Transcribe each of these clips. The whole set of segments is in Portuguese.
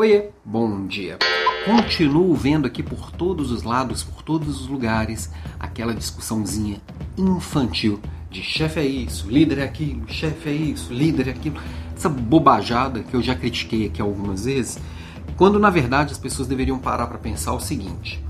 Oiê, bom dia. Continuo vendo aqui por todos os lados, por todos os lugares, aquela discussãozinha infantil de chefe é isso, líder é aquilo, chefe é isso, líder é aquilo. Essa bobajada que eu já critiquei aqui algumas vezes, quando na verdade as pessoas deveriam parar para pensar o seguinte: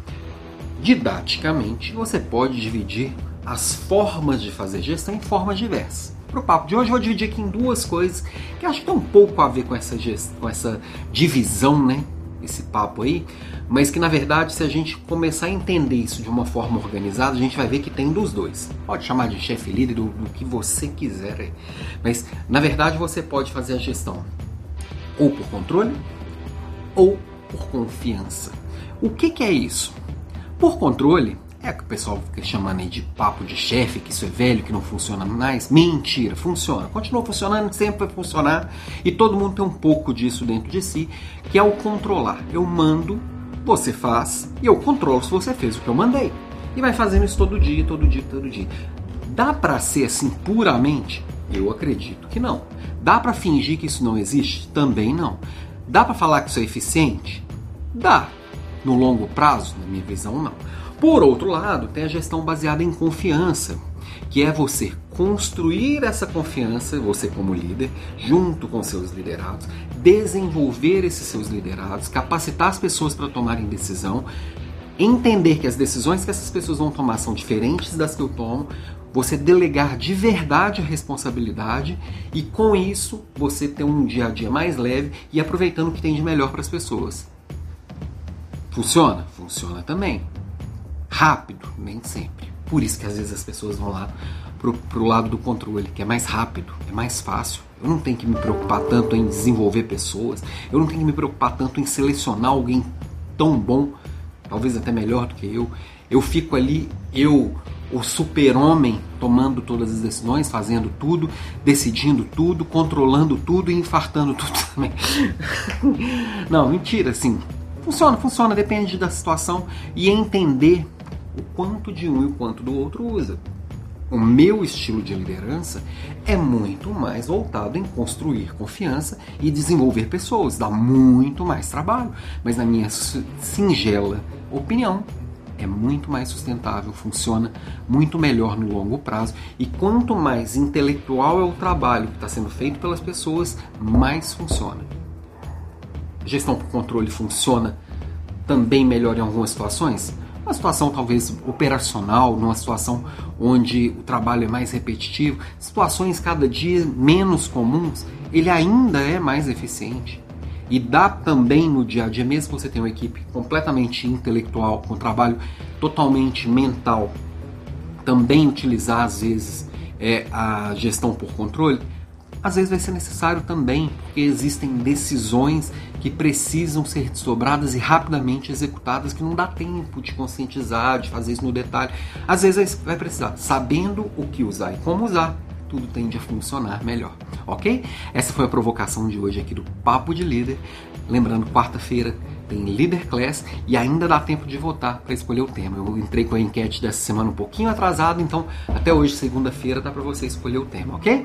didaticamente, você pode dividir as formas de fazer gestão em formas diversas para o papo de hoje, eu vou dividir aqui em duas coisas que acho que tem um pouco a ver com essa, com essa divisão, né? Esse papo aí, mas que na verdade, se a gente começar a entender isso de uma forma organizada, a gente vai ver que tem dos dois. Pode chamar de chefe líder, do, do que você quiser, mas na verdade você pode fazer a gestão ou por controle ou por confiança. O que, que é isso? Por controle, é que o pessoal fica chamando aí de papo de chefe, que isso é velho, que não funciona mais. Mentira, funciona. Continua funcionando, sempre vai funcionar. E todo mundo tem um pouco disso dentro de si, que é o controlar. Eu mando, você faz, e eu controlo se você fez o que eu mandei. E vai fazendo isso todo dia, todo dia, todo dia. Dá para ser assim puramente? Eu acredito que não. Dá para fingir que isso não existe? Também não. Dá para falar que isso é eficiente? Dá. No longo prazo, na minha visão, não. Por outro lado, tem a gestão baseada em confiança, que é você construir essa confiança, você como líder, junto com seus liderados, desenvolver esses seus liderados, capacitar as pessoas para tomarem decisão, entender que as decisões que essas pessoas vão tomar são diferentes das que eu tomo, você delegar de verdade a responsabilidade e com isso você ter um dia a dia mais leve e aproveitando o que tem de melhor para as pessoas. Funciona? Funciona também rápido, nem sempre. Por isso que às vezes as pessoas vão lá pro, pro lado do controle, que é mais rápido, é mais fácil. Eu não tenho que me preocupar tanto em desenvolver pessoas, eu não tenho que me preocupar tanto em selecionar alguém tão bom, talvez até melhor do que eu. Eu fico ali, eu, o super-homem, tomando todas as decisões, fazendo tudo, decidindo tudo, controlando tudo e infartando tudo também. não, mentira, assim. Funciona, funciona, depende da situação e entender o quanto de um e o quanto do outro usa. O meu estilo de liderança é muito mais voltado em construir confiança e desenvolver pessoas, dá muito mais trabalho, mas na minha singela opinião, é muito mais sustentável, funciona muito melhor no longo prazo e quanto mais intelectual é o trabalho que está sendo feito pelas pessoas, mais funciona. Gestão por controle funciona também melhor em algumas situações? Uma situação talvez operacional, numa situação onde o trabalho é mais repetitivo, situações cada dia menos comuns, ele ainda é mais eficiente. E dá também no dia a dia, mesmo que você tenha uma equipe completamente intelectual, com trabalho totalmente mental, também utilizar às vezes é, a gestão por controle, às vezes vai ser necessário também, porque existem decisões que precisam ser desdobradas e rapidamente executadas, que não dá tempo de conscientizar, de fazer isso no detalhe. Às vezes vai precisar, sabendo o que usar e como usar, tudo tende a funcionar melhor, ok? Essa foi a provocação de hoje aqui do Papo de Líder. Lembrando, quarta-feira tem Leader Class e ainda dá tempo de votar para escolher o tema. Eu entrei com a enquete dessa semana um pouquinho atrasado, então até hoje, segunda-feira, dá para você escolher o tema, ok?